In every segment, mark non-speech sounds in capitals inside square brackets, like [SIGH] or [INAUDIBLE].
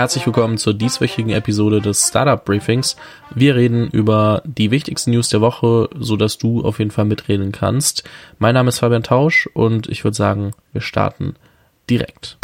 herzlich willkommen zur dieswöchigen Episode des Startup Briefings. Wir reden über die wichtigsten News der Woche, so dass du auf jeden Fall mitreden kannst. Mein Name ist Fabian Tausch und ich würde sagen, wir starten direkt.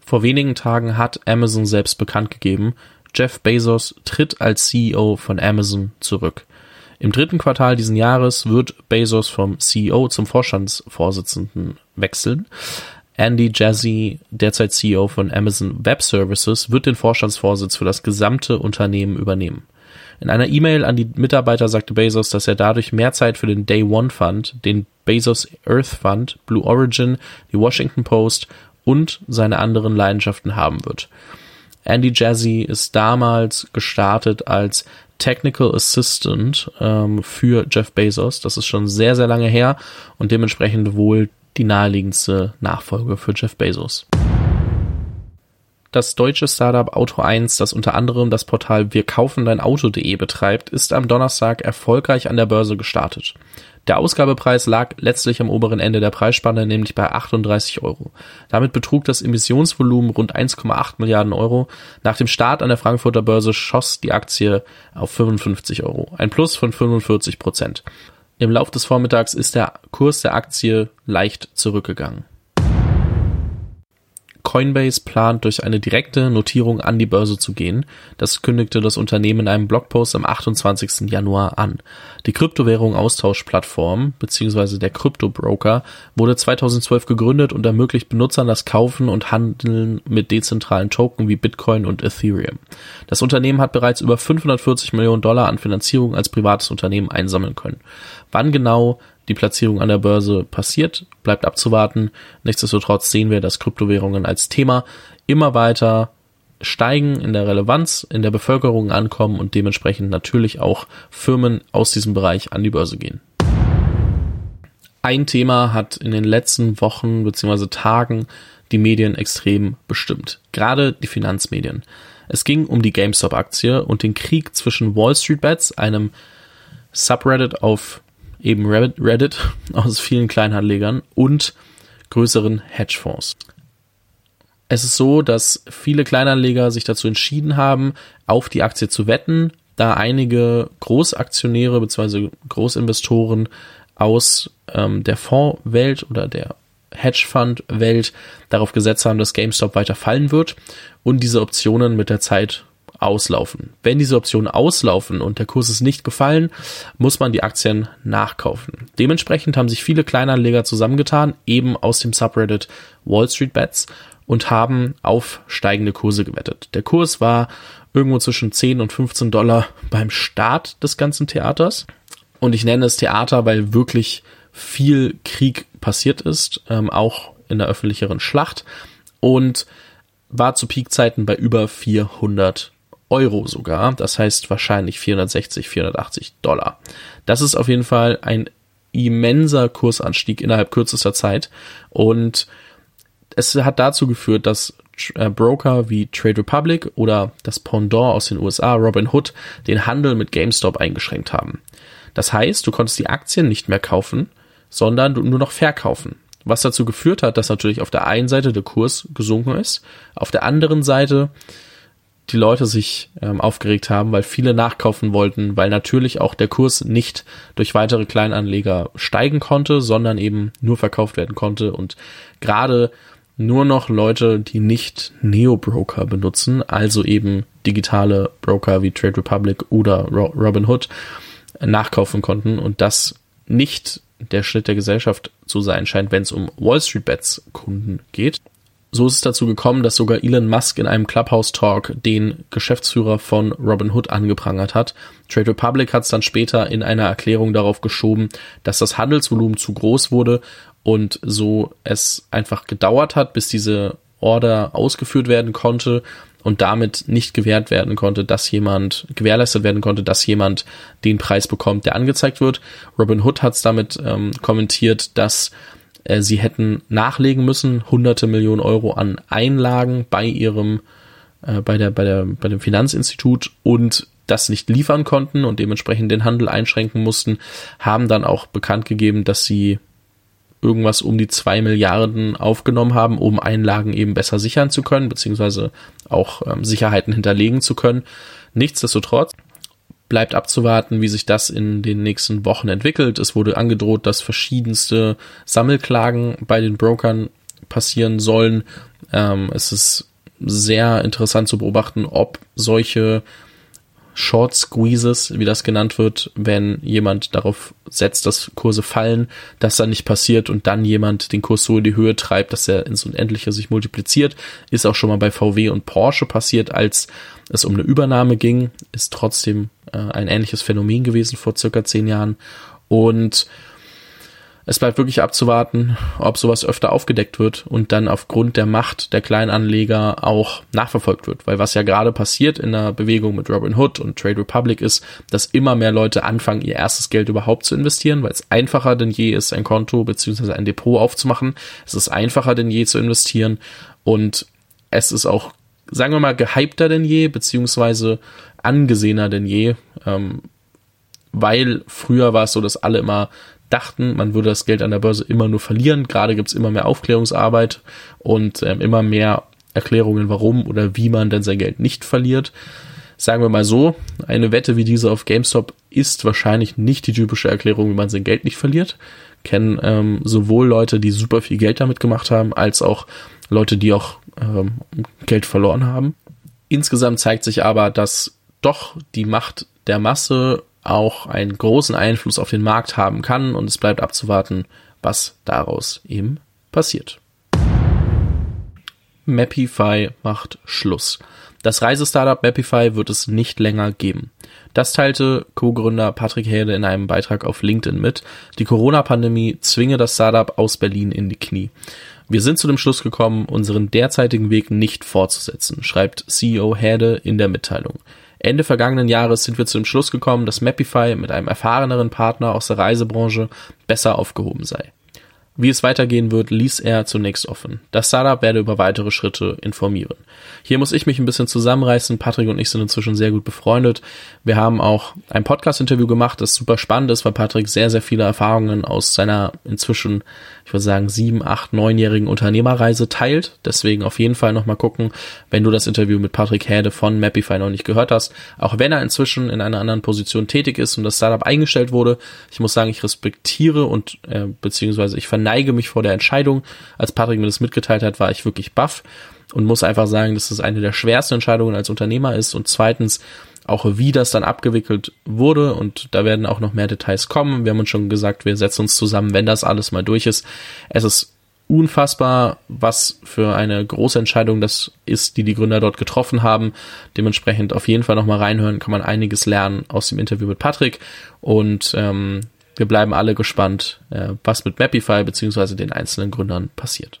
Vor wenigen Tagen hat Amazon selbst bekannt gegeben, Jeff Bezos tritt als CEO von Amazon zurück. Im dritten Quartal diesen Jahres wird Bezos vom CEO zum Vorstandsvorsitzenden wechseln. Andy Jassy, derzeit CEO von Amazon Web Services, wird den Vorstandsvorsitz für das gesamte Unternehmen übernehmen. In einer E-Mail an die Mitarbeiter sagte Bezos, dass er dadurch mehr Zeit für den Day One Fund, den Bezos Earth Fund, Blue Origin, die Washington Post und seine anderen Leidenschaften haben wird. Andy Jassy ist damals gestartet als Technical Assistant ähm, für Jeff Bezos. Das ist schon sehr, sehr lange her und dementsprechend wohl die naheliegendste Nachfolge für Jeff Bezos. Das deutsche Startup Auto 1, das unter anderem das Portal wir kaufen dein Auto.de betreibt, ist am Donnerstag erfolgreich an der Börse gestartet. Der Ausgabepreis lag letztlich am oberen Ende der Preisspanne, nämlich bei 38 Euro. Damit betrug das Emissionsvolumen rund 1,8 Milliarden Euro. Nach dem Start an der Frankfurter Börse schoss die Aktie auf 55 Euro, ein Plus von 45 Prozent. Im Lauf des Vormittags ist der Kurs der Aktie leicht zurückgegangen. Coinbase plant durch eine direkte Notierung an die Börse zu gehen. Das kündigte das Unternehmen in einem Blogpost am 28. Januar an. Die Kryptowährung Austauschplattform bzw. der Kryptobroker wurde 2012 gegründet und ermöglicht Benutzern das Kaufen und Handeln mit dezentralen Token wie Bitcoin und Ethereum. Das Unternehmen hat bereits über 540 Millionen Dollar an Finanzierung als privates Unternehmen einsammeln können. Wann genau die Platzierung an der Börse passiert, bleibt abzuwarten. Nichtsdestotrotz sehen wir, dass Kryptowährungen als Thema immer weiter steigen in der Relevanz, in der Bevölkerung ankommen und dementsprechend natürlich auch Firmen aus diesem Bereich an die Börse gehen. Ein Thema hat in den letzten Wochen bzw. Tagen die Medien extrem bestimmt, gerade die Finanzmedien. Es ging um die GameStop-Aktie und den Krieg zwischen Wall Street Bets, einem Subreddit auf eben Reddit [LAUGHS] aus vielen Kleinanlegern und größeren Hedgefonds. Es ist so, dass viele Kleinanleger sich dazu entschieden haben, auf die Aktie zu wetten, da einige Großaktionäre bzw. Großinvestoren aus ähm, der Fondswelt oder der Hedgefund-Welt darauf gesetzt haben, dass GameStop weiter fallen wird und diese Optionen mit der Zeit auslaufen. Wenn diese Optionen auslaufen und der Kurs ist nicht gefallen, muss man die Aktien nachkaufen. Dementsprechend haben sich viele Kleinanleger zusammengetan, eben aus dem Subreddit Wall Street Bets und haben auf steigende Kurse gewettet. Der Kurs war irgendwo zwischen 10 und 15 Dollar beim Start des ganzen Theaters. Und ich nenne es Theater, weil wirklich viel Krieg passiert ist, ähm, auch in der öffentlicheren Schlacht. Und war zu Peakzeiten bei über 400 Euro sogar. Das heißt wahrscheinlich 460, 480 Dollar. Das ist auf jeden Fall ein immenser Kursanstieg innerhalb kürzester Zeit. Und es hat dazu geführt, dass äh, Broker wie Trade Republic oder das Pendant aus den USA, Robin Hood, den Handel mit GameStop eingeschränkt haben. Das heißt, du konntest die Aktien nicht mehr kaufen, sondern nur noch verkaufen. Was dazu geführt hat, dass natürlich auf der einen Seite der Kurs gesunken ist, auf der anderen Seite die Leute sich ähm, aufgeregt haben, weil viele nachkaufen wollten, weil natürlich auch der Kurs nicht durch weitere Kleinanleger steigen konnte, sondern eben nur verkauft werden konnte und gerade nur noch Leute, die nicht Neo-Broker benutzen, also eben digitale Broker wie Trade Republic oder Robinhood, nachkaufen konnten und das nicht der Schnitt der Gesellschaft zu sein scheint, wenn es um Wall Street Bets Kunden geht. So ist es dazu gekommen, dass sogar Elon Musk in einem Clubhouse-Talk den Geschäftsführer von Robinhood angeprangert hat. Trade Republic hat es dann später in einer Erklärung darauf geschoben, dass das Handelsvolumen zu groß wurde und so es einfach gedauert hat, bis diese Order ausgeführt werden konnte und damit nicht gewährt werden konnte, dass jemand gewährleistet werden konnte, dass jemand den Preis bekommt, der angezeigt wird. Robinhood hat es damit ähm, kommentiert, dass äh, sie hätten nachlegen müssen, hunderte Millionen Euro an Einlagen bei ihrem, äh, bei der, bei der, bei dem Finanzinstitut und das nicht liefern konnten und dementsprechend den Handel einschränken mussten, haben dann auch bekannt gegeben, dass sie irgendwas um die zwei Milliarden aufgenommen haben, um Einlagen eben besser sichern zu können, beziehungsweise auch ähm, Sicherheiten hinterlegen zu können. Nichtsdestotrotz bleibt abzuwarten, wie sich das in den nächsten Wochen entwickelt. Es wurde angedroht, dass verschiedenste Sammelklagen bei den Brokern passieren sollen. Ähm, es ist sehr interessant zu beobachten, ob solche Short Squeezes, wie das genannt wird, wenn jemand darauf setzt, dass Kurse fallen, dass da nicht passiert und dann jemand den Kurs so in die Höhe treibt, dass er ins Unendliche sich multipliziert. Ist auch schon mal bei VW und Porsche passiert, als es um eine Übernahme ging. Ist trotzdem äh, ein ähnliches Phänomen gewesen vor circa zehn Jahren. Und es bleibt wirklich abzuwarten, ob sowas öfter aufgedeckt wird und dann aufgrund der Macht der Kleinanleger auch nachverfolgt wird. Weil was ja gerade passiert in der Bewegung mit Robinhood und Trade Republic ist, dass immer mehr Leute anfangen, ihr erstes Geld überhaupt zu investieren, weil es einfacher denn je ist, ein Konto bzw. ein Depot aufzumachen. Es ist einfacher denn je zu investieren und es ist auch, sagen wir mal, gehypter denn je, beziehungsweise angesehener denn je. Ähm, weil früher war es so, dass alle immer dachten, man würde das Geld an der Börse immer nur verlieren. Gerade gibt es immer mehr Aufklärungsarbeit und ähm, immer mehr Erklärungen, warum oder wie man denn sein Geld nicht verliert. Sagen wir mal so, eine Wette wie diese auf GameStop ist wahrscheinlich nicht die typische Erklärung, wie man sein Geld nicht verliert. Kennen ähm, sowohl Leute, die super viel Geld damit gemacht haben, als auch Leute, die auch ähm, Geld verloren haben. Insgesamt zeigt sich aber, dass doch die Macht der Masse auch einen großen Einfluss auf den Markt haben kann und es bleibt abzuwarten, was daraus eben passiert. Mapify macht Schluss. Das Reisestartup Mapify wird es nicht länger geben. Das teilte Co-Gründer Patrick Herde in einem Beitrag auf LinkedIn mit. Die Corona-Pandemie zwinge das Startup aus Berlin in die Knie. Wir sind zu dem Schluss gekommen, unseren derzeitigen Weg nicht fortzusetzen, schreibt CEO Herde in der Mitteilung. Ende vergangenen Jahres sind wir zu dem Schluss gekommen, dass Mapify mit einem erfahreneren Partner aus der Reisebranche besser aufgehoben sei. Wie es weitergehen wird, ließ er zunächst offen. Das Startup werde über weitere Schritte informieren. Hier muss ich mich ein bisschen zusammenreißen. Patrick und ich sind inzwischen sehr gut befreundet. Wir haben auch ein Podcast-Interview gemacht, das super spannend ist, weil Patrick sehr, sehr viele Erfahrungen aus seiner inzwischen ich würde sagen, sieben, acht, neunjährigen Unternehmerreise teilt. Deswegen auf jeden Fall nochmal gucken, wenn du das Interview mit Patrick Häde von Mapify noch nicht gehört hast. Auch wenn er inzwischen in einer anderen Position tätig ist und das Startup eingestellt wurde. Ich muss sagen, ich respektiere und äh, beziehungsweise ich verneige mich vor der Entscheidung. Als Patrick mir das mitgeteilt hat, war ich wirklich baff und muss einfach sagen, dass es eine der schwersten Entscheidungen als Unternehmer ist und zweitens auch wie das dann abgewickelt wurde und da werden auch noch mehr Details kommen. Wir haben uns schon gesagt, wir setzen uns zusammen, wenn das alles mal durch ist. Es ist unfassbar, was für eine große Entscheidung das ist, die die Gründer dort getroffen haben. Dementsprechend auf jeden Fall nochmal reinhören, kann man einiges lernen aus dem Interview mit Patrick und ähm, wir bleiben alle gespannt, äh, was mit Mapify beziehungsweise den einzelnen Gründern passiert.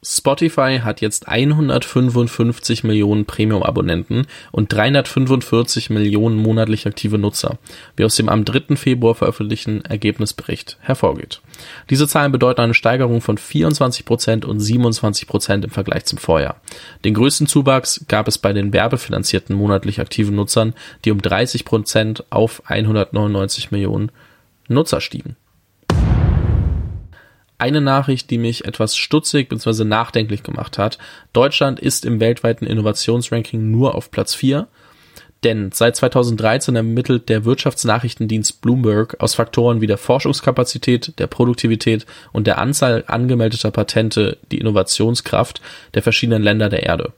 Spotify hat jetzt 155 Millionen Premium-Abonnenten und 345 Millionen monatlich aktive Nutzer, wie aus dem am 3. Februar veröffentlichten Ergebnisbericht hervorgeht. Diese Zahlen bedeuten eine Steigerung von 24% und 27% im Vergleich zum Vorjahr. Den größten Zuwachs gab es bei den werbefinanzierten monatlich aktiven Nutzern, die um 30% auf 199 Millionen Nutzer stiegen. Eine Nachricht, die mich etwas stutzig bzw. nachdenklich gemacht hat. Deutschland ist im weltweiten Innovationsranking nur auf Platz 4. Denn seit 2013 ermittelt der Wirtschaftsnachrichtendienst Bloomberg aus Faktoren wie der Forschungskapazität, der Produktivität und der Anzahl angemeldeter Patente die Innovationskraft der verschiedenen Länder der Erde.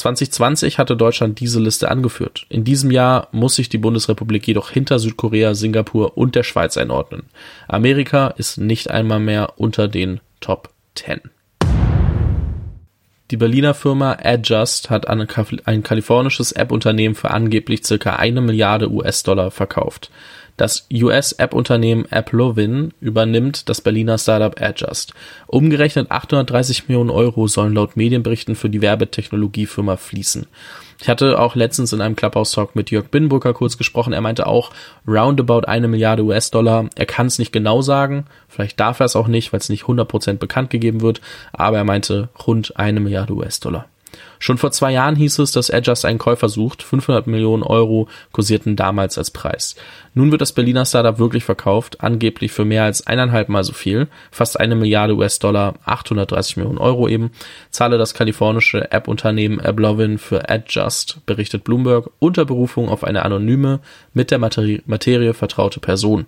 2020 hatte Deutschland diese Liste angeführt. In diesem Jahr muss sich die Bundesrepublik jedoch hinter Südkorea, Singapur und der Schweiz einordnen. Amerika ist nicht einmal mehr unter den Top 10. Die Berliner Firma Adjust hat ein kalifornisches App-Unternehmen für angeblich circa eine Milliarde US-Dollar verkauft. Das US-App-Unternehmen AppLovin übernimmt das Berliner Startup Adjust. Umgerechnet 830 Millionen Euro sollen laut Medienberichten für die Werbetechnologiefirma fließen. Ich hatte auch letztens in einem Clubhouse-Talk mit Jörg Binnenbrücker kurz gesprochen. Er meinte auch roundabout eine Milliarde US-Dollar. Er kann es nicht genau sagen. Vielleicht darf er es auch nicht, weil es nicht 100% bekannt gegeben wird. Aber er meinte rund eine Milliarde US-Dollar. Schon vor zwei Jahren hieß es, dass Adjust einen Käufer sucht. 500 Millionen Euro kursierten damals als Preis. Nun wird das Berliner Startup wirklich verkauft, angeblich für mehr als eineinhalb Mal so viel, fast eine Milliarde US-Dollar, 830 Millionen Euro eben, zahle das kalifornische App-Unternehmen Ablovin für Adjust, berichtet Bloomberg, unter Berufung auf eine anonyme, mit der Materie, Materie vertraute Person.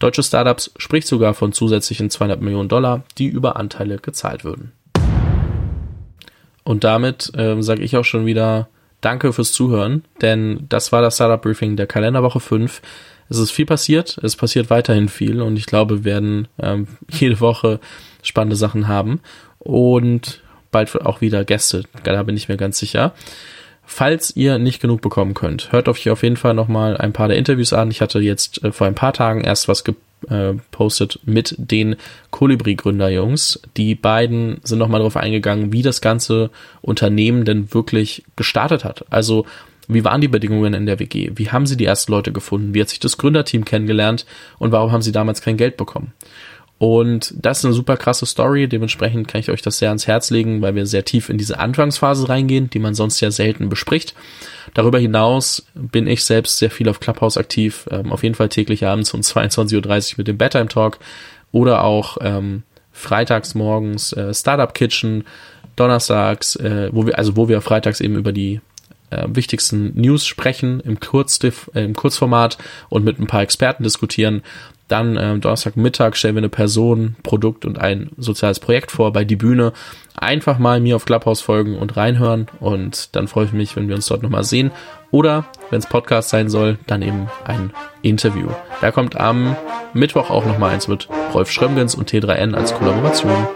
Deutsche Startups spricht sogar von zusätzlichen 200 Millionen Dollar, die über Anteile gezahlt würden. Und damit ähm, sage ich auch schon wieder Danke fürs Zuhören, denn das war das Startup Briefing der Kalenderwoche 5. Es ist viel passiert, es passiert weiterhin viel und ich glaube, wir werden ähm, [LAUGHS] jede Woche spannende Sachen haben und bald auch wieder Gäste, da bin ich mir ganz sicher. Falls ihr nicht genug bekommen könnt, hört euch auf jeden Fall nochmal ein paar der Interviews an. Ich hatte jetzt äh, vor ein paar Tagen erst was äh, postet mit den Kolibri-Gründerjungs. Die beiden sind nochmal darauf eingegangen, wie das ganze Unternehmen denn wirklich gestartet hat. Also wie waren die Bedingungen in der WG? Wie haben sie die ersten Leute gefunden? Wie hat sich das Gründerteam kennengelernt? Und warum haben sie damals kein Geld bekommen? Und das ist eine super krasse Story. Dementsprechend kann ich euch das sehr ans Herz legen, weil wir sehr tief in diese Anfangsphase reingehen, die man sonst ja selten bespricht. Darüber hinaus bin ich selbst sehr viel auf Clubhouse aktiv. Ähm, auf jeden Fall täglich abends um [LAUGHS] 22.30 Uhr mit dem Bedtime Talk oder auch ähm, freitags morgens äh, Startup Kitchen, donnerstags, äh, wo wir, also wo wir freitags eben über die äh, wichtigsten News sprechen im, Kurzdiff, äh, im Kurzformat und mit ein paar Experten diskutieren. Dann ähm, Donnerstagmittag stellen wir eine Person, Produkt und ein soziales Projekt vor bei die Bühne. Einfach mal mir auf Clubhouse folgen und reinhören und dann freue ich mich, wenn wir uns dort nochmal sehen. Oder, wenn es Podcast sein soll, dann eben ein Interview. Da kommt am Mittwoch auch nochmal eins mit Rolf Schrömgens und T3N als Kollaboration.